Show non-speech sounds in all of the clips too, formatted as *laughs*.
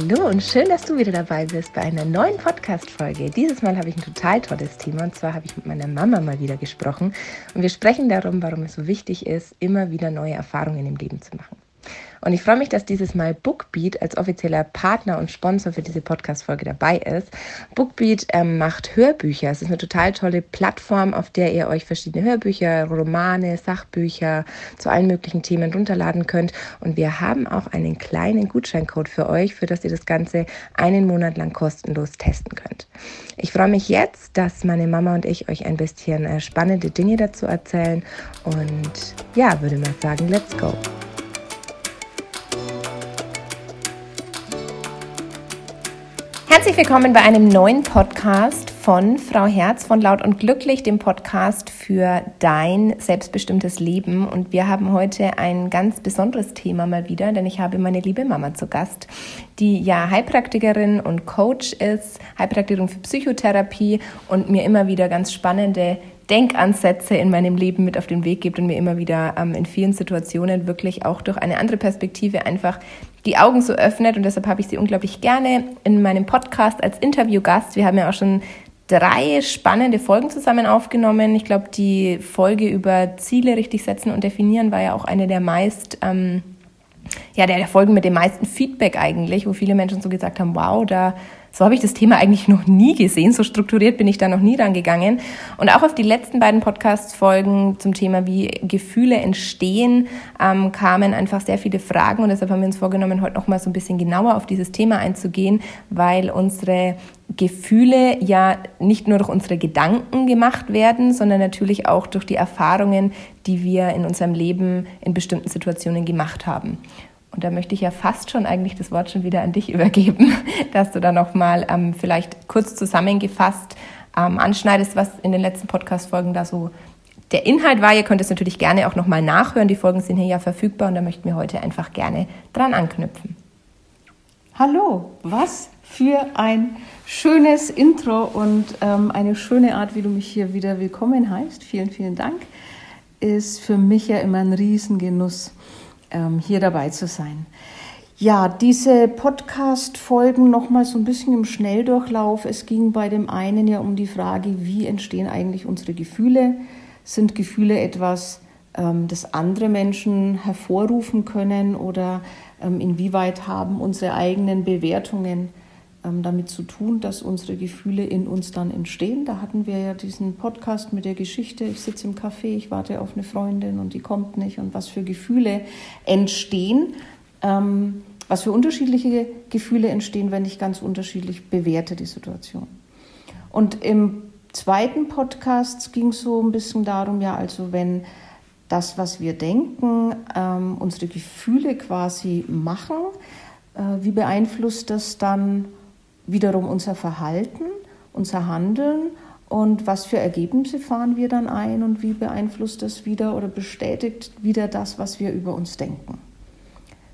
Hallo und schön, dass du wieder dabei bist bei einer neuen Podcast-Folge. Dieses Mal habe ich ein total tolles Thema und zwar habe ich mit meiner Mama mal wieder gesprochen und wir sprechen darum, warum es so wichtig ist, immer wieder neue Erfahrungen im Leben zu machen. Und ich freue mich, dass dieses Mal Bookbeat als offizieller Partner und Sponsor für diese Podcast-Folge dabei ist. Bookbeat ähm, macht Hörbücher. Es ist eine total tolle Plattform, auf der ihr euch verschiedene Hörbücher, Romane, Sachbücher zu allen möglichen Themen runterladen könnt. Und wir haben auch einen kleinen Gutscheincode für euch, für das ihr das Ganze einen Monat lang kostenlos testen könnt. Ich freue mich jetzt, dass meine Mama und ich euch ein bisschen äh, spannende Dinge dazu erzählen. Und ja, würde mal sagen, let's go. Herzlich willkommen bei einem neuen Podcast von Frau Herz von Laut und Glücklich, dem Podcast für dein selbstbestimmtes Leben. Und wir haben heute ein ganz besonderes Thema mal wieder, denn ich habe meine liebe Mama zu Gast, die ja Heilpraktikerin und Coach ist, Heilpraktikerin für Psychotherapie und mir immer wieder ganz spannende Denkansätze in meinem Leben mit auf den Weg gibt und mir immer wieder ähm, in vielen Situationen wirklich auch durch eine andere Perspektive einfach die Augen so öffnet. Und deshalb habe ich sie unglaublich gerne in meinem Podcast als Interviewgast. Wir haben ja auch schon drei spannende Folgen zusammen aufgenommen. Ich glaube, die Folge über Ziele richtig setzen und definieren war ja auch eine der meist, ähm, ja, der, der Folgen mit dem meisten Feedback eigentlich, wo viele Menschen so gesagt haben, wow, da so habe ich das Thema eigentlich noch nie gesehen. So strukturiert bin ich da noch nie rangegangen. Und auch auf die letzten beiden Podcast-Folgen zum Thema, wie Gefühle entstehen, ähm, kamen einfach sehr viele Fragen. Und deshalb haben wir uns vorgenommen, heute noch mal so ein bisschen genauer auf dieses Thema einzugehen, weil unsere Gefühle ja nicht nur durch unsere Gedanken gemacht werden, sondern natürlich auch durch die Erfahrungen, die wir in unserem Leben in bestimmten Situationen gemacht haben. Und da möchte ich ja fast schon eigentlich das Wort schon wieder an dich *laughs* übergeben, dass du da nochmal ähm, vielleicht kurz zusammengefasst ähm, anschneidest, was in den letzten Podcast-Folgen da so der Inhalt war. Ihr könnt es natürlich gerne auch nochmal nachhören. Die Folgen sind hier ja verfügbar und da möchten wir heute einfach gerne dran anknüpfen. Hallo, was für ein schönes Intro und ähm, eine schöne Art, wie du mich hier wieder willkommen heißt. Vielen, vielen Dank. Ist für mich ja immer ein Riesengenuss hier dabei zu sein. Ja, diese Podcast-Folgen nochmal so ein bisschen im Schnelldurchlauf. Es ging bei dem einen ja um die Frage, wie entstehen eigentlich unsere Gefühle? Sind Gefühle etwas, ähm, das andere Menschen hervorrufen können oder ähm, inwieweit haben unsere eigenen Bewertungen ähm, damit zu tun, dass unsere Gefühle in uns dann entstehen. Da hatten wir ja diesen Podcast mit der Geschichte, ich sitze im Café, ich warte auf eine Freundin und die kommt nicht und was für Gefühle entstehen, ähm, was für unterschiedliche Gefühle entstehen, wenn ich ganz unterschiedlich bewerte die Situation. Und im zweiten Podcast ging es so ein bisschen darum, ja, also wenn das, was wir denken, ähm, unsere Gefühle quasi machen, äh, wie beeinflusst das dann wiederum unser Verhalten, unser Handeln und was für Ergebnisse fahren wir dann ein und wie beeinflusst das wieder oder bestätigt wieder das, was wir über uns denken.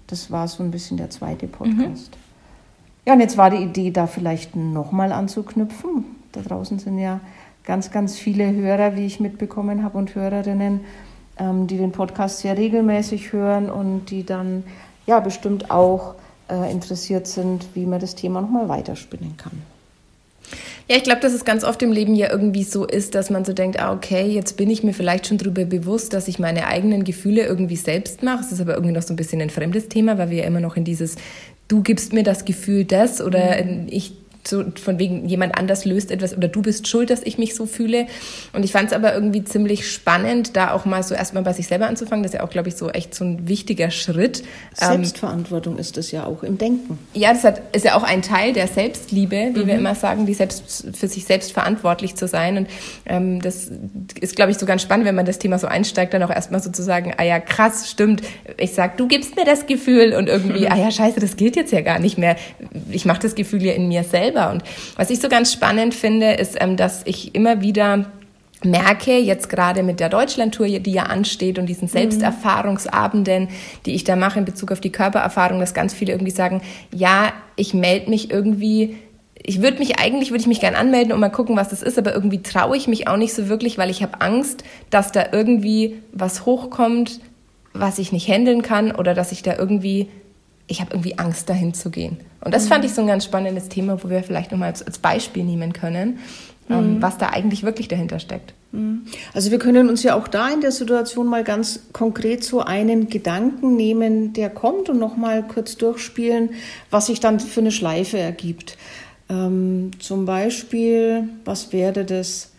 Das war so ein bisschen der zweite Podcast. Mhm. Ja, und jetzt war die Idee, da vielleicht nochmal anzuknüpfen. Da draußen sind ja ganz, ganz viele Hörer, wie ich mitbekommen habe, und Hörerinnen, ähm, die den Podcast sehr regelmäßig hören und die dann ja bestimmt auch äh, interessiert sind, wie man das Thema nochmal weiterspinnen kann. Ja, ich glaube, dass es ganz oft im Leben ja irgendwie so ist, dass man so denkt, ah, okay, jetzt bin ich mir vielleicht schon darüber bewusst, dass ich meine eigenen Gefühle irgendwie selbst mache. Es ist aber irgendwie noch so ein bisschen ein fremdes Thema, weil wir ja immer noch in dieses, du gibst mir das Gefühl das oder mhm. ich so von wegen jemand anders löst etwas oder du bist schuld, dass ich mich so fühle. Und ich fand es aber irgendwie ziemlich spannend, da auch mal so erstmal bei sich selber anzufangen. Das ist ja auch, glaube ich, so echt so ein wichtiger Schritt. Ähm, Selbstverantwortung ist es ja auch im Denken. Ja, das hat, ist ja auch ein Teil der Selbstliebe, wie mhm. wir immer sagen, die selbst für sich selbst verantwortlich zu sein. Und ähm, das ist, glaube ich, so ganz spannend, wenn man das Thema so einsteigt, dann auch erstmal sozusagen, ah ja, krass, stimmt. Ich sag, du gibst mir das Gefühl und irgendwie, mhm. *laughs* ah ja, scheiße, das gilt jetzt ja gar nicht mehr. Ich mache das Gefühl ja in mir selber selber. Und was ich so ganz spannend finde, ist, ähm, dass ich immer wieder merke, jetzt gerade mit der Deutschlandtour, die ja ansteht und diesen Selbsterfahrungsabenden, die ich da mache in Bezug auf die Körpererfahrung, dass ganz viele irgendwie sagen, ja, ich melde mich irgendwie ich würde mich eigentlich würde ich mich gern anmelden und mal gucken, was das ist, aber irgendwie traue ich mich auch nicht so wirklich, weil ich habe Angst, dass da irgendwie was hochkommt, was ich nicht handeln kann oder dass ich da irgendwie ich habe irgendwie Angst dahin zu gehen. Und das mhm. fand ich so ein ganz spannendes Thema, wo wir vielleicht nochmal als, als Beispiel nehmen können, ähm, mhm. was da eigentlich wirklich dahinter steckt. Mhm. Also wir können uns ja auch da in der Situation mal ganz konkret so einen Gedanken nehmen, der kommt und nochmal kurz durchspielen, was sich dann für eine Schleife ergibt. Ähm, zum Beispiel, was wäre das?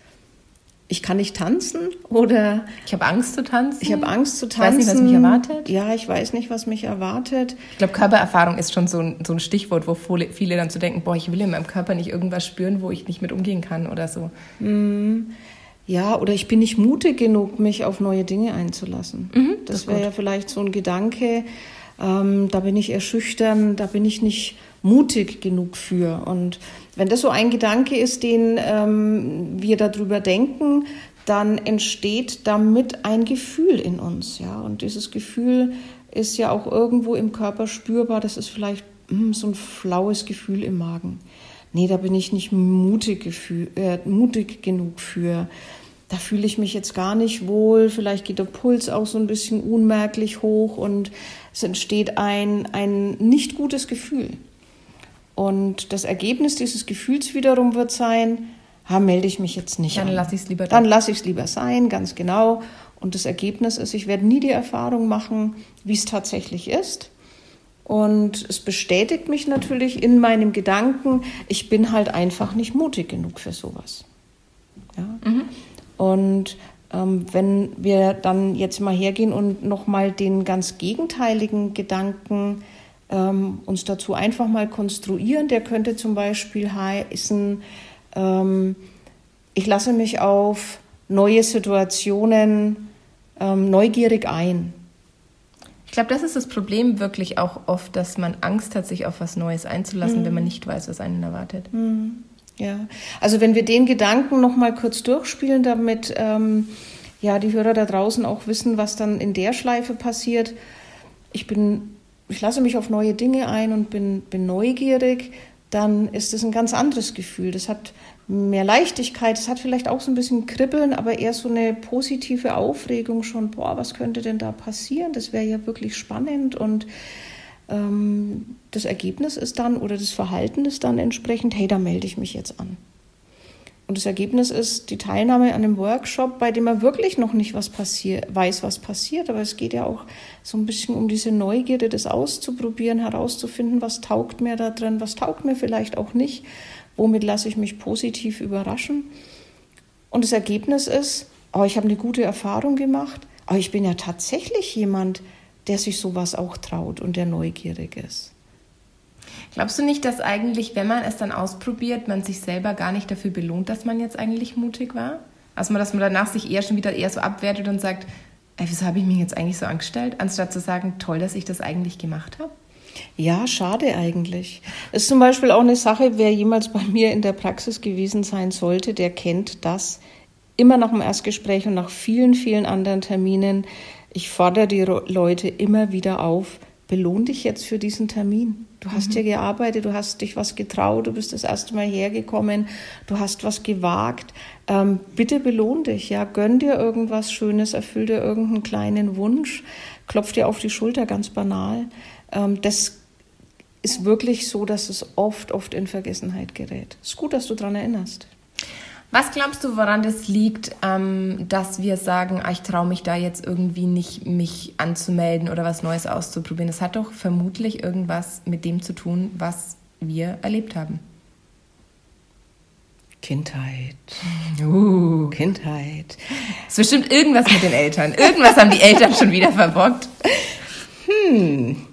Ich kann nicht tanzen oder ich habe Angst zu tanzen. Ich habe Angst zu tanzen. Ich weiß nicht, was mich erwartet. Ja, ich weiß nicht, was mich erwartet. Ich glaube, Körpererfahrung ist schon so ein, so ein Stichwort, wo viele dann zu denken, boah, ich will in meinem Körper nicht irgendwas spüren, wo ich nicht mit umgehen kann oder so. Mm, ja, oder ich bin nicht mutig genug, mich auf neue Dinge einzulassen. Mhm, das, das wäre ja vielleicht so ein Gedanke. Ähm, da bin ich eher schüchtern, da bin ich nicht mutig genug für. Und wenn das so ein Gedanke ist, den ähm, wir darüber denken, dann entsteht damit ein Gefühl in uns, ja. Und dieses Gefühl ist ja auch irgendwo im Körper spürbar. Das ist vielleicht mh, hm, so ein flaues Gefühl im Magen. Nee, da bin ich nicht mutig, gefühl, äh, mutig genug für. Da fühle ich mich jetzt gar nicht wohl. Vielleicht geht der Puls auch so ein bisschen unmerklich hoch und es entsteht ein, ein nicht gutes Gefühl. Und das Ergebnis dieses Gefühls wiederum wird sein, ha, melde ich mich jetzt nicht Dann lasse ich es lieber Dann lasse ich es lieber sein, ganz genau. Und das Ergebnis ist, ich werde nie die Erfahrung machen, wie es tatsächlich ist. Und es bestätigt mich natürlich in meinem Gedanken, ich bin halt einfach nicht mutig genug für sowas. Ja? Mhm. Und ähm, wenn wir dann jetzt mal hergehen und nochmal den ganz gegenteiligen Gedanken ähm, uns dazu einfach mal konstruieren. Der könnte zum Beispiel heißen, ähm, ich lasse mich auf neue Situationen ähm, neugierig ein. Ich glaube, das ist das Problem wirklich auch oft, dass man Angst hat, sich auf was Neues einzulassen, mhm. wenn man nicht weiß, was einen erwartet. Mhm. Ja, also wenn wir den Gedanken noch mal kurz durchspielen, damit ähm, ja die Hörer da draußen auch wissen, was dann in der Schleife passiert. Ich bin ich lasse mich auf neue Dinge ein und bin, bin neugierig, dann ist es ein ganz anderes Gefühl. Das hat mehr Leichtigkeit, es hat vielleicht auch so ein bisschen Kribbeln, aber eher so eine positive Aufregung schon, boah, was könnte denn da passieren? Das wäre ja wirklich spannend und ähm, das Ergebnis ist dann oder das Verhalten ist dann entsprechend, hey, da melde ich mich jetzt an. Und das Ergebnis ist die Teilnahme an einem Workshop, bei dem man wirklich noch nicht was passiert, weiß, was passiert. Aber es geht ja auch so ein bisschen um diese Neugierde, das auszuprobieren, herauszufinden, was taugt mir da drin, was taugt mir vielleicht auch nicht, womit lasse ich mich positiv überraschen. Und das Ergebnis ist, oh, ich habe eine gute Erfahrung gemacht, aber oh, ich bin ja tatsächlich jemand, der sich sowas auch traut und der neugierig ist. Glaubst du nicht, dass eigentlich, wenn man es dann ausprobiert, man sich selber gar nicht dafür belohnt, dass man jetzt eigentlich mutig war? Also, dass man danach sich eher schon wieder eher so abwertet und sagt, ey, wieso habe ich mich jetzt eigentlich so angestellt, anstatt zu sagen, toll, dass ich das eigentlich gemacht habe? Ja, schade eigentlich. Ist zum Beispiel auch eine Sache, wer jemals bei mir in der Praxis gewesen sein sollte, der kennt das immer nach dem Erstgespräch und nach vielen, vielen anderen Terminen. Ich fordere die Leute immer wieder auf, belohn dich jetzt für diesen Termin. Du hast mhm. ja gearbeitet, du hast dich was getraut, du bist das erste Mal hergekommen, du hast was gewagt. Ähm, bitte belohn dich, ja, gönn dir irgendwas Schönes, erfüll dir irgendeinen kleinen Wunsch, klopf dir auf die Schulter, ganz banal. Ähm, das ist wirklich so, dass es oft, oft in Vergessenheit gerät. Es ist gut, dass du daran erinnerst. Was glaubst du, woran das liegt, ähm, dass wir sagen, ah, ich traue mich da jetzt irgendwie nicht, mich anzumelden oder was Neues auszuprobieren? Das hat doch vermutlich irgendwas mit dem zu tun, was wir erlebt haben. Kindheit. *laughs* Uh. Kindheit. Es ist bestimmt irgendwas mit den Eltern. Irgendwas haben die Eltern schon wieder verbockt. Hm.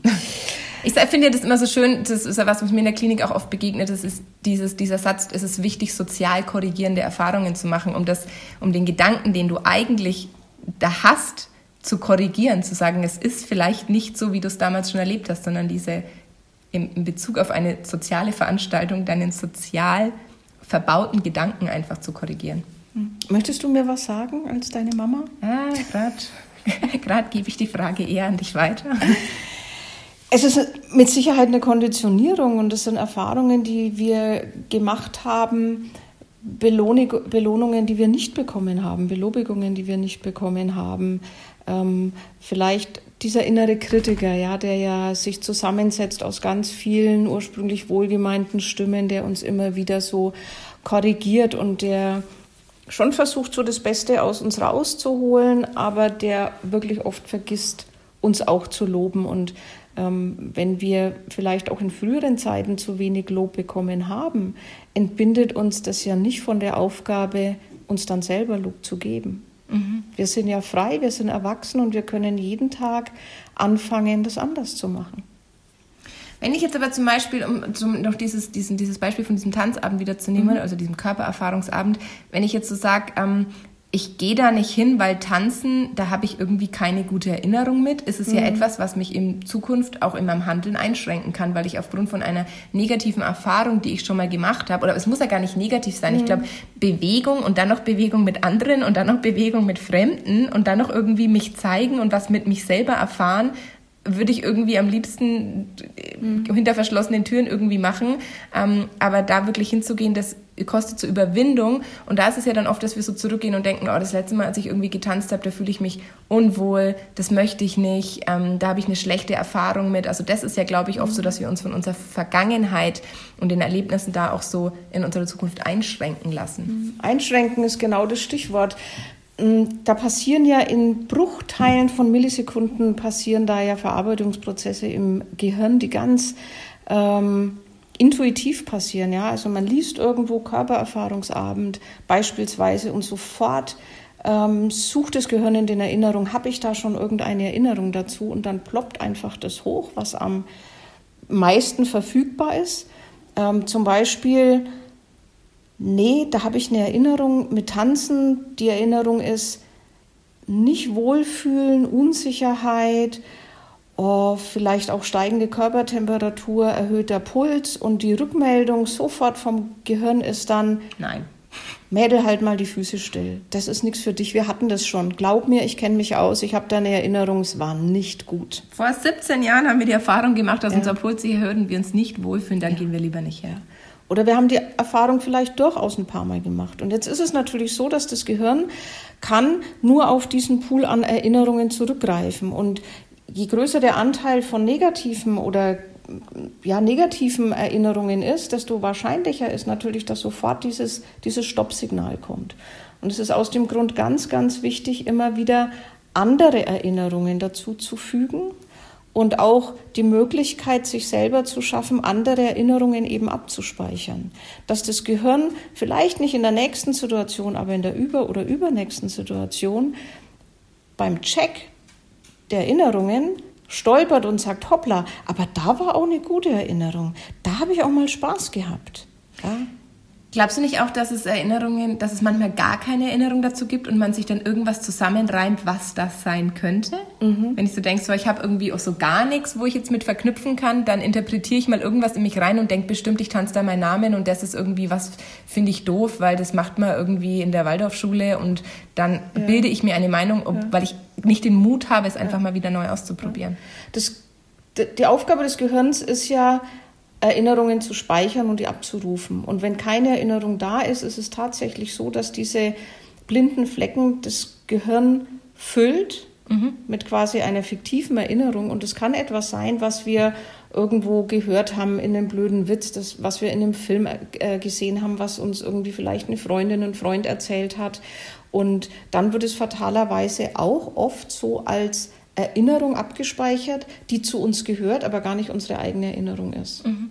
Ich finde das immer so schön, das ist ja was, was mir in der Klinik auch oft begegnet, das ist dieses, dieser Satz, es ist wichtig, sozial korrigierende Erfahrungen zu machen, um, das, um den Gedanken, den du eigentlich da hast, zu korrigieren, zu sagen, es ist vielleicht nicht so, wie du es damals schon erlebt hast, sondern diese in, in Bezug auf eine soziale Veranstaltung, deinen sozial verbauten Gedanken einfach zu korrigieren. Hm. Möchtest du mir was sagen als deine Mama? Ah, gerade *laughs* gebe ich die Frage eher an dich weiter. *laughs* Es ist mit Sicherheit eine Konditionierung und das sind Erfahrungen, die wir gemacht haben, Belohnungen, die wir nicht bekommen haben, Belobigungen, die wir nicht bekommen haben. Ähm, vielleicht dieser innere Kritiker, ja, der ja sich zusammensetzt aus ganz vielen ursprünglich wohlgemeinten Stimmen, der uns immer wieder so korrigiert und der schon versucht, so das Beste aus uns rauszuholen, aber der wirklich oft vergisst, uns auch zu loben. Und ähm, wenn wir vielleicht auch in früheren Zeiten zu wenig Lob bekommen haben, entbindet uns das ja nicht von der Aufgabe, uns dann selber Lob zu geben. Mhm. Wir sind ja frei, wir sind erwachsen und wir können jeden Tag anfangen, das anders zu machen. Wenn ich jetzt aber zum Beispiel, um zum, noch dieses, diesen, dieses Beispiel von diesem Tanzabend wieder zu nehmen, mhm. also diesem Körpererfahrungsabend, wenn ich jetzt so sage, ähm, ich gehe da nicht hin, weil tanzen, da habe ich irgendwie keine gute Erinnerung mit. Ist es mhm. ja etwas, was mich in Zukunft auch in meinem Handeln einschränken kann, weil ich aufgrund von einer negativen Erfahrung, die ich schon mal gemacht habe, oder es muss ja gar nicht negativ sein. Mhm. Ich glaube, Bewegung und dann noch Bewegung mit anderen und dann noch Bewegung mit Fremden und dann noch irgendwie mich zeigen und was mit mich selber erfahren, würde ich irgendwie am liebsten mhm. hinter verschlossenen Türen irgendwie machen. Ähm, aber da wirklich hinzugehen, das kostet so Überwindung. Und da ist es ja dann oft, dass wir so zurückgehen und denken, oh, das letzte Mal, als ich irgendwie getanzt habe, da fühle ich mich unwohl, das möchte ich nicht, ähm, da habe ich eine schlechte Erfahrung mit. Also das ist ja, glaube ich, oft so, dass wir uns von unserer Vergangenheit und den Erlebnissen da auch so in unserer Zukunft einschränken lassen. Einschränken ist genau das Stichwort. Mm, da passieren ja in Bruchteilen von Millisekunden passieren da ja Verarbeitungsprozesse im Gehirn, die ganz ähm, intuitiv passieren. Ja, also man liest irgendwo Körpererfahrungsabend beispielsweise und sofort ähm, sucht das Gehirn in den Erinnerungen, habe ich da schon irgendeine Erinnerung dazu und dann ploppt einfach das hoch, was am meisten verfügbar ist. Ähm, zum Beispiel Nee, da habe ich eine Erinnerung mit Tanzen. Die Erinnerung ist nicht Wohlfühlen, Unsicherheit, oh, vielleicht auch steigende Körpertemperatur, erhöhter Puls und die Rückmeldung sofort vom Gehirn ist dann, nein. Mädel, halt mal die Füße still. Das ist nichts für dich. Wir hatten das schon. Glaub mir, ich kenne mich aus. Ich habe da eine Erinnerung. Es war nicht gut. Vor 17 Jahren haben wir die Erfahrung gemacht, dass ja. unser Puls hier hört und wir uns nicht wohlfühlen. Dann ja. gehen wir lieber nicht her. Oder wir haben die Erfahrung vielleicht durchaus ein paar Mal gemacht. Und jetzt ist es natürlich so, dass das Gehirn kann nur auf diesen Pool an Erinnerungen zurückgreifen. Und je größer der Anteil von negativen oder ja, negativen Erinnerungen ist, desto wahrscheinlicher ist natürlich, dass sofort dieses, dieses Stoppsignal kommt. Und es ist aus dem Grund ganz, ganz wichtig, immer wieder andere Erinnerungen dazu zu fügen, und auch die Möglichkeit, sich selber zu schaffen, andere Erinnerungen eben abzuspeichern. Dass das Gehirn vielleicht nicht in der nächsten Situation, aber in der über- oder übernächsten Situation beim Check der Erinnerungen stolpert und sagt, hoppla, aber da war auch eine gute Erinnerung. Da habe ich auch mal Spaß gehabt. Ja? Glaubst du nicht auch, dass es Erinnerungen, dass es manchmal gar keine Erinnerung dazu gibt und man sich dann irgendwas zusammenreimt, was das sein könnte? Mhm. Wenn ich so denke, so, ich habe irgendwie auch so gar nichts, wo ich jetzt mit verknüpfen kann, dann interpretiere ich mal irgendwas in mich rein und denke bestimmt, ich tanze da meinen Namen und das ist irgendwie was, finde ich doof, weil das macht man irgendwie in der Waldorfschule und dann ja. bilde ich mir eine Meinung, ob, ja. weil ich nicht den Mut habe, es einfach ja. mal wieder neu auszuprobieren. Das, die Aufgabe des Gehirns ist ja, Erinnerungen zu speichern und die abzurufen. Und wenn keine Erinnerung da ist, ist es tatsächlich so, dass diese blinden Flecken das Gehirn füllt mhm. mit quasi einer fiktiven Erinnerung. Und es kann etwas sein, was wir irgendwo gehört haben in einem blöden Witz, das, was wir in einem Film äh, gesehen haben, was uns irgendwie vielleicht eine Freundin, ein Freund erzählt hat. Und dann wird es fatalerweise auch oft so als Erinnerung abgespeichert, die zu uns gehört, aber gar nicht unsere eigene Erinnerung ist. Mhm.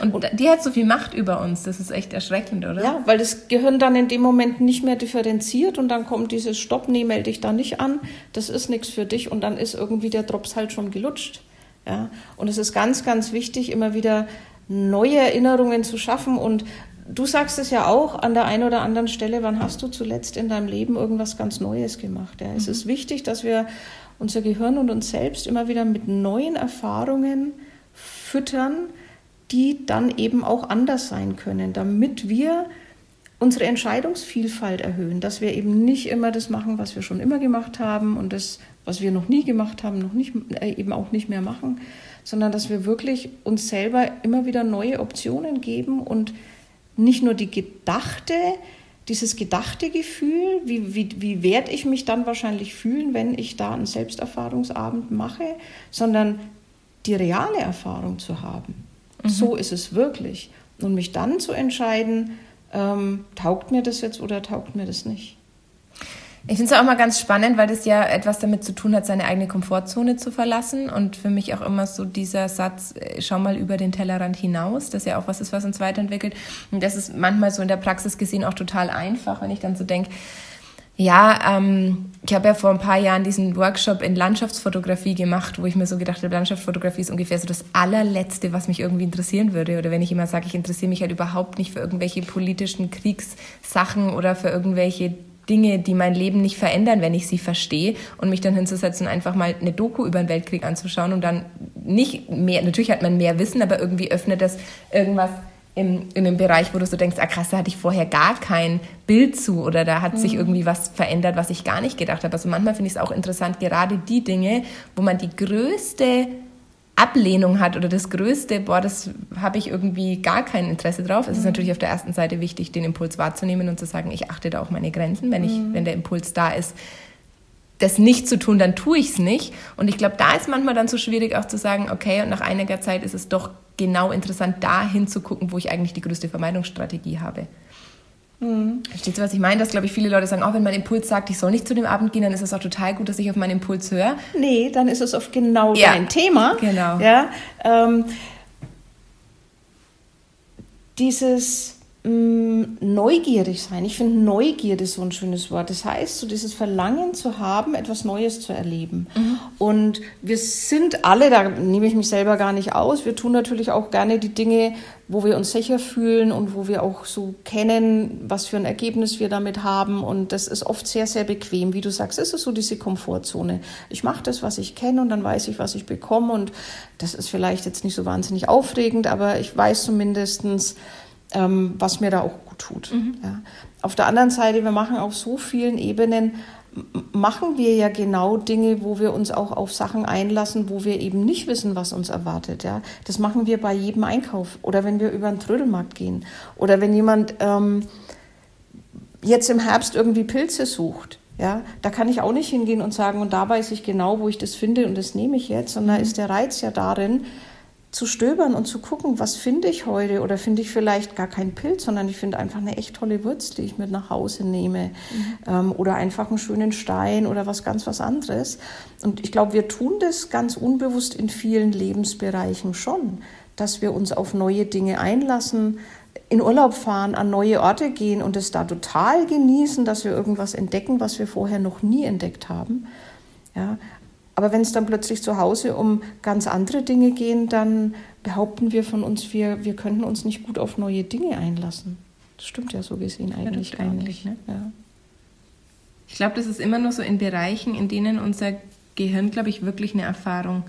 Und, und die hat so viel Macht über uns, das ist echt erschreckend, oder? Ja, weil das Gehirn dann in dem Moment nicht mehr differenziert und dann kommt dieses Stopp, nee, melde dich da nicht an, das ist nichts für dich und dann ist irgendwie der Drops halt schon gelutscht. Ja? Und es ist ganz, ganz wichtig, immer wieder neue Erinnerungen zu schaffen und Du sagst es ja auch an der einen oder anderen Stelle, wann hast du zuletzt in deinem Leben irgendwas ganz Neues gemacht? Ja? Es mhm. ist wichtig, dass wir unser Gehirn und uns selbst immer wieder mit neuen Erfahrungen füttern, die dann eben auch anders sein können, damit wir unsere Entscheidungsvielfalt erhöhen, dass wir eben nicht immer das machen, was wir schon immer gemacht haben und das, was wir noch nie gemacht haben, noch nicht, äh, eben auch nicht mehr machen, sondern dass wir wirklich uns selber immer wieder neue Optionen geben und nicht nur die gedachte, dieses gedachte Gefühl, wie, wie, wie werde ich mich dann wahrscheinlich fühlen, wenn ich da einen Selbsterfahrungsabend mache, sondern die reale Erfahrung zu haben. Mhm. So ist es wirklich. Und mich dann zu entscheiden, ähm, taugt mir das jetzt oder taugt mir das nicht. Ich finde es auch mal ganz spannend, weil das ja etwas damit zu tun hat, seine eigene Komfortzone zu verlassen. Und für mich auch immer so dieser Satz, äh, schau mal über den Tellerrand hinaus, das ja auch was ist, was uns weiterentwickelt. Und das ist manchmal so in der Praxis gesehen auch total einfach, wenn ich dann so denke, ja, ähm, ich habe ja vor ein paar Jahren diesen Workshop in Landschaftsfotografie gemacht, wo ich mir so gedacht habe, Landschaftsfotografie ist ungefähr so das allerletzte, was mich irgendwie interessieren würde. Oder wenn ich immer sage, ich interessiere mich halt überhaupt nicht für irgendwelche politischen Kriegssachen oder für irgendwelche Dinge, die mein Leben nicht verändern, wenn ich sie verstehe und mich dann hinzusetzen, einfach mal eine Doku über den Weltkrieg anzuschauen und dann nicht mehr, natürlich hat man mehr Wissen, aber irgendwie öffnet das irgendwas im, in einem Bereich, wo du so denkst, ah krass, da hatte ich vorher gar kein Bild zu oder da hat mhm. sich irgendwie was verändert, was ich gar nicht gedacht habe. Also manchmal finde ich es auch interessant, gerade die Dinge, wo man die größte Ablehnung hat oder das Größte, boah, das habe ich irgendwie gar kein Interesse drauf. Es mhm. ist natürlich auf der ersten Seite wichtig, den Impuls wahrzunehmen und zu sagen, ich achte da auch meine Grenzen. Wenn, ich, mhm. wenn der Impuls da ist, das nicht zu tun, dann tue ich es nicht. Und ich glaube, da ist manchmal dann so schwierig auch zu sagen, okay, und nach einiger Zeit ist es doch genau interessant, da hinzugucken, wo ich eigentlich die größte Vermeidungsstrategie habe. Mhm. Verstehst du, was ich meine? Dass, glaube ich, viele Leute sagen, auch wenn mein Impuls sagt, ich soll nicht zu dem Abend gehen, dann ist es auch total gut, dass ich auf meinen Impuls höre. Nee, dann ist es oft genau ja. dein Thema. Genau. Ja, ähm, dieses Mm, neugierig sein. Ich finde Neugierde so ein schönes Wort. Das heißt, so dieses Verlangen zu haben, etwas Neues zu erleben. Mhm. Und wir sind alle, da nehme ich mich selber gar nicht aus, wir tun natürlich auch gerne die Dinge, wo wir uns sicher fühlen und wo wir auch so kennen, was für ein Ergebnis wir damit haben. Und das ist oft sehr, sehr bequem. Wie du sagst, ist es so diese Komfortzone. Ich mache das, was ich kenne und dann weiß ich, was ich bekomme. Und das ist vielleicht jetzt nicht so wahnsinnig aufregend, aber ich weiß zumindestens ähm, was mir da auch gut tut. Mhm. Ja. Auf der anderen Seite, wir machen auf so vielen Ebenen, machen wir ja genau Dinge, wo wir uns auch auf Sachen einlassen, wo wir eben nicht wissen, was uns erwartet. Ja, das machen wir bei jedem Einkauf oder wenn wir über einen Trödelmarkt gehen oder wenn jemand ähm, jetzt im Herbst irgendwie Pilze sucht. Ja, da kann ich auch nicht hingehen und sagen, und da weiß ich genau, wo ich das finde und das nehme ich jetzt. Und da mhm. ist der Reiz ja darin, zu stöbern und zu gucken, was finde ich heute oder finde ich vielleicht gar keinen Pilz, sondern ich finde einfach eine echt tolle Wurz, die ich mit nach Hause nehme mhm. ähm, oder einfach einen schönen Stein oder was ganz was anderes. Und ich glaube, wir tun das ganz unbewusst in vielen Lebensbereichen schon, dass wir uns auf neue Dinge einlassen, in Urlaub fahren, an neue Orte gehen und es da total genießen, dass wir irgendwas entdecken, was wir vorher noch nie entdeckt haben. Ja, aber wenn es dann plötzlich zu Hause um ganz andere Dinge gehen, dann behaupten wir von uns, wir, wir könnten uns nicht gut auf neue Dinge einlassen. Das stimmt ja so gesehen eigentlich ja, gar eigentlich, nicht. Ne? Ja. Ich glaube, das ist immer nur so in Bereichen, in denen unser Gehirn, glaube ich, wirklich eine Erfahrung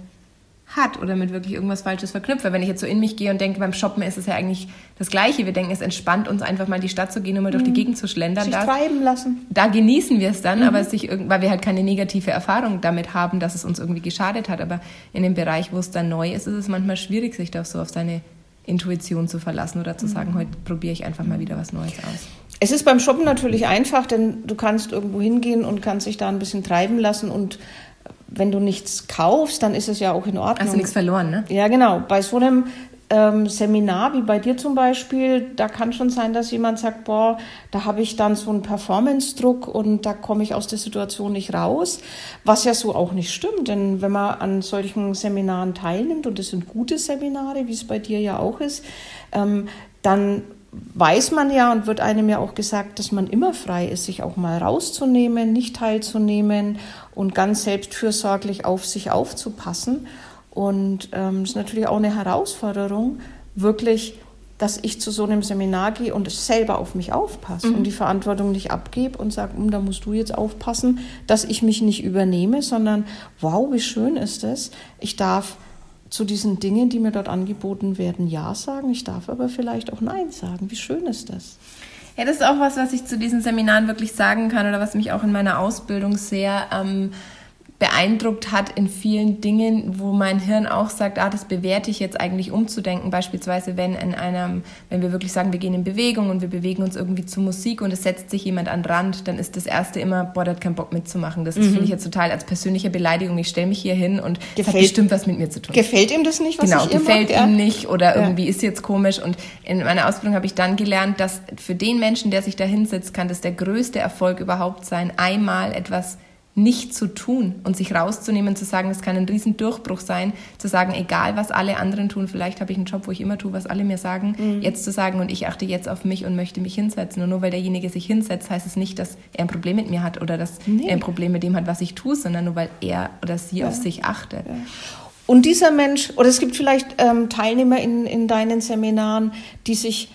hat oder mit wirklich irgendwas Falsches verknüpft. Weil wenn ich jetzt so in mich gehe und denke, beim Shoppen ist es ja eigentlich das Gleiche. Wir denken, es entspannt uns einfach mal in die Stadt zu gehen und mal durch die mhm. Gegend zu schlendern. Sich da, treiben lassen. Da genießen wir es dann, mhm. aber sich, weil wir halt keine negative Erfahrung damit haben, dass es uns irgendwie geschadet hat. Aber in dem Bereich, wo es dann neu ist, ist es manchmal schwierig, sich da so auf seine Intuition zu verlassen oder zu sagen, mhm. heute probiere ich einfach mal wieder was Neues aus. Es ist beim Shoppen natürlich einfach, denn du kannst irgendwo hingehen und kannst dich da ein bisschen treiben lassen und wenn du nichts kaufst, dann ist es ja auch in Ordnung. Hast du nichts verloren, ne? Ja, genau. Bei so einem ähm, Seminar wie bei dir zum Beispiel, da kann schon sein, dass jemand sagt, boah, da habe ich dann so einen Performance-Druck und da komme ich aus der Situation nicht raus, was ja so auch nicht stimmt, denn wenn man an solchen Seminaren teilnimmt und es sind gute Seminare, wie es bei dir ja auch ist, ähm, dann weiß man ja und wird einem ja auch gesagt, dass man immer frei ist, sich auch mal rauszunehmen, nicht teilzunehmen und ganz selbstfürsorglich auf sich aufzupassen. Und es ähm, ist natürlich auch eine Herausforderung, wirklich, dass ich zu so einem Seminar gehe und selber auf mich aufpasse mhm. und die Verantwortung nicht abgebe und sage, hm, da musst du jetzt aufpassen, dass ich mich nicht übernehme, sondern wow, wie schön ist es. Ich darf zu diesen Dingen, die mir dort angeboten werden, Ja sagen. Ich darf aber vielleicht auch Nein sagen. Wie schön ist das? Ja, das ist auch was, was ich zu diesen Seminaren wirklich sagen kann oder was mich auch in meiner Ausbildung sehr ähm, beeindruckt hat in vielen Dingen, wo mein Hirn auch sagt, ah, das bewerte ich jetzt eigentlich umzudenken. Beispielsweise, wenn in einem, wenn wir wirklich sagen, wir gehen in Bewegung und wir bewegen uns irgendwie zu Musik und es setzt sich jemand an den Rand, dann ist das erste immer, boah, der hat keinen Bock mitzumachen. Das mhm. finde ich jetzt total als persönliche Beleidigung. Ich stelle mich hier hin und gefällt, hat bestimmt was mit mir zu tun. Gefällt ihm das nicht, was genau, ich gefällt ihm ja. nicht oder irgendwie ja. ist jetzt komisch. Und in meiner Ausbildung habe ich dann gelernt, dass für den Menschen, der sich da hinsetzt, kann das der größte Erfolg überhaupt sein, einmal etwas nicht zu tun und sich rauszunehmen, zu sagen, es kann ein Riesendurchbruch sein, zu sagen, egal was alle anderen tun, vielleicht habe ich einen Job, wo ich immer tue, was alle mir sagen, mhm. jetzt zu sagen und ich achte jetzt auf mich und möchte mich hinsetzen. Und nur weil derjenige sich hinsetzt, heißt es nicht, dass er ein Problem mit mir hat oder dass nee. er ein Problem mit dem hat, was ich tue, sondern nur weil er oder sie ja. auf sich achtet. Ja. Und dieser Mensch, oder es gibt vielleicht ähm, Teilnehmer in, in deinen Seminaren, die sich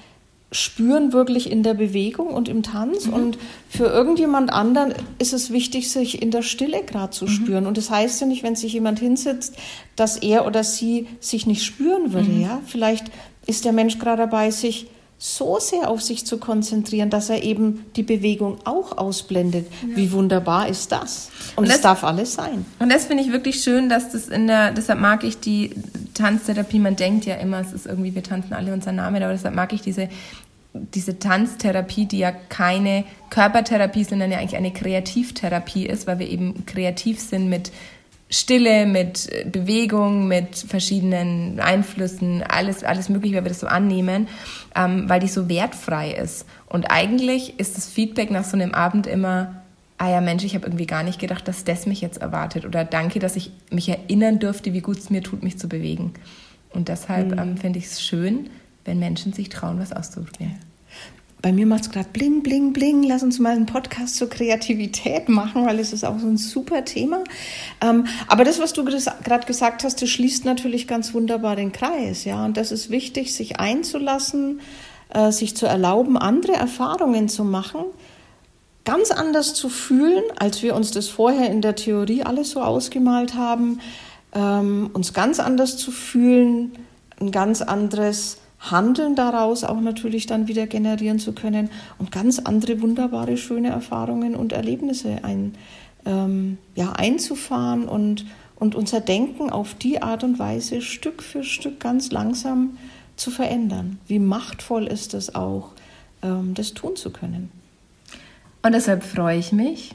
spüren wirklich in der Bewegung und im Tanz. Mhm. Und für irgendjemand anderen ist es wichtig, sich in der Stille gerade zu mhm. spüren. Und das heißt ja nicht, wenn sich jemand hinsetzt, dass er oder sie sich nicht spüren würde. Mhm. Ja? Vielleicht ist der Mensch gerade dabei, sich so sehr auf sich zu konzentrieren, dass er eben die Bewegung auch ausblendet. Ja. Wie wunderbar ist das? Und, es darf alles sein. Und das finde ich wirklich schön, dass das in der, deshalb mag ich die Tanztherapie, man denkt ja immer, es ist irgendwie, wir tanzen alle unser Name, aber deshalb mag ich diese diese Tanztherapie, die ja keine Körpertherapie, sondern ja eigentlich eine Kreativtherapie ist, weil wir eben kreativ sind mit Stille, mit Bewegung, mit verschiedenen Einflüssen, alles, alles mögliche, weil wir das so annehmen, ähm, weil die so wertfrei ist. Und eigentlich ist das Feedback nach so einem Abend immer, ah ja Mensch, ich habe irgendwie gar nicht gedacht, dass das mich jetzt erwartet. Oder danke, dass ich mich erinnern dürfte, wie gut es mir tut, mich zu bewegen. Und deshalb mhm. ähm, finde ich es schön, wenn Menschen sich trauen, was auszuprobieren. Bei mir macht es gerade bling, bling, bling. Lass uns mal einen Podcast zur Kreativität machen, weil es ist auch so ein super Thema. Ähm, aber das, was du gerade gesagt hast, das schließt natürlich ganz wunderbar den Kreis. Ja, und das ist wichtig, sich einzulassen, äh, sich zu erlauben, andere Erfahrungen zu machen, ganz anders zu fühlen, als wir uns das vorher in der Theorie alles so ausgemalt haben, ähm, uns ganz anders zu fühlen, ein ganz anderes Handeln daraus auch natürlich dann wieder generieren zu können und ganz andere wunderbare, schöne Erfahrungen und Erlebnisse ein, ähm, ja, einzufahren und, und unser Denken auf die Art und Weise Stück für Stück ganz langsam zu verändern. Wie machtvoll ist es auch, ähm, das tun zu können. Und deshalb freue ich mich,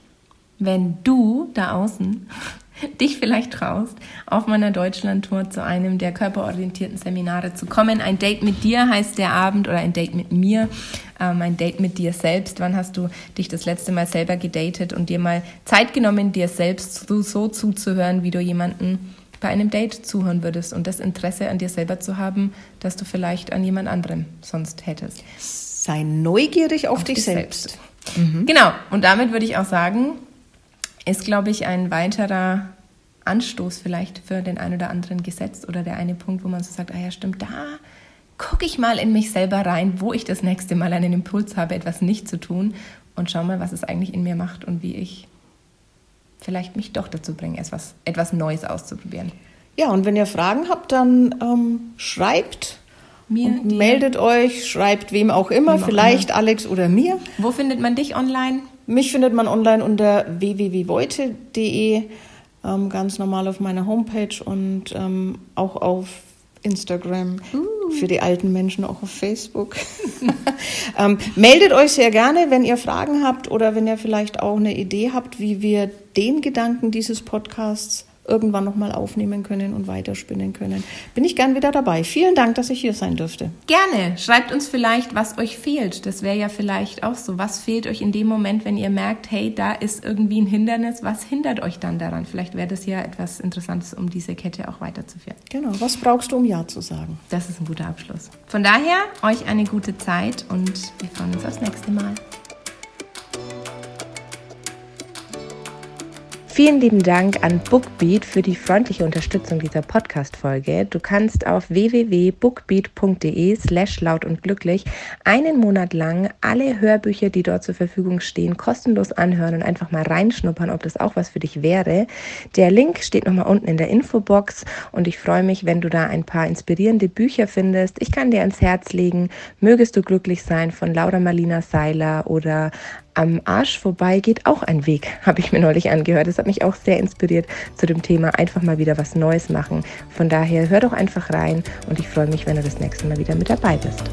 wenn du da außen *laughs* dich vielleicht traust, auf meiner Deutschlandtour zu einem der körperorientierten Seminare zu kommen. Ein Date mit dir heißt der Abend oder ein Date mit mir, ähm, ein Date mit dir selbst. Wann hast du dich das letzte Mal selber gedatet und dir mal Zeit genommen, dir selbst so, so zuzuhören, wie du jemanden bei einem Date zuhören würdest und das Interesse an dir selber zu haben, das du vielleicht an jemand anderem sonst hättest. Sei neugierig auf, auf dich, dich, selbst. selbst. Mhm. Genau, und damit würde ich auch sagen, ist, glaube ich, ein weiterer Anstoß vielleicht für den einen oder anderen gesetzt oder der eine Punkt, wo man so sagt, ah ja, stimmt, da gucke ich mal in mich selber rein, wo ich das nächste Mal einen Impuls habe, etwas nicht zu tun und schau mal, was es eigentlich in mir macht und wie ich vielleicht mich doch dazu bringe, etwas, etwas Neues auszuprobieren. Ja, und wenn ihr Fragen habt, dann ähm, schreibt mir. meldet euch, schreibt wem auch immer, wem vielleicht immer. Alex oder mir. Wo findet man dich online? Mich findet man online unter www.voite.de, ähm, ganz normal auf meiner Homepage und ähm, auch auf Instagram, uh. für die alten Menschen auch auf Facebook. *laughs* ähm, meldet euch sehr gerne, wenn ihr Fragen habt oder wenn ihr vielleicht auch eine Idee habt, wie wir den Gedanken dieses Podcasts irgendwann nochmal aufnehmen können und weiterspinnen können. Bin ich gern wieder dabei. Vielen Dank, dass ich hier sein durfte. Gerne. Schreibt uns vielleicht, was euch fehlt. Das wäre ja vielleicht auch so. Was fehlt euch in dem Moment, wenn ihr merkt, hey, da ist irgendwie ein Hindernis? Was hindert euch dann daran? Vielleicht wäre das ja etwas Interessantes, um diese Kette auch weiterzuführen. Genau. Was brauchst du, um Ja zu sagen? Das ist ein guter Abschluss. Von daher, euch eine gute Zeit und wir freuen uns aufs nächste Mal. Vielen lieben Dank an Bookbeat für die freundliche Unterstützung dieser Podcast-Folge. Du kannst auf www.bookbeat.de slash laut und glücklich einen Monat lang alle Hörbücher, die dort zur Verfügung stehen, kostenlos anhören und einfach mal reinschnuppern, ob das auch was für dich wäre. Der Link steht nochmal unten in der Infobox und ich freue mich, wenn du da ein paar inspirierende Bücher findest. Ich kann dir ans Herz legen, mögest du glücklich sein von Laura Marlina Seiler oder am Arsch vorbei geht auch ein Weg, *laughs* habe ich mir neulich angehört. Das hat mich auch sehr inspiriert zu dem Thema einfach mal wieder was Neues machen. Von daher hör doch einfach rein und ich freue mich, wenn du das nächste Mal wieder mit dabei bist.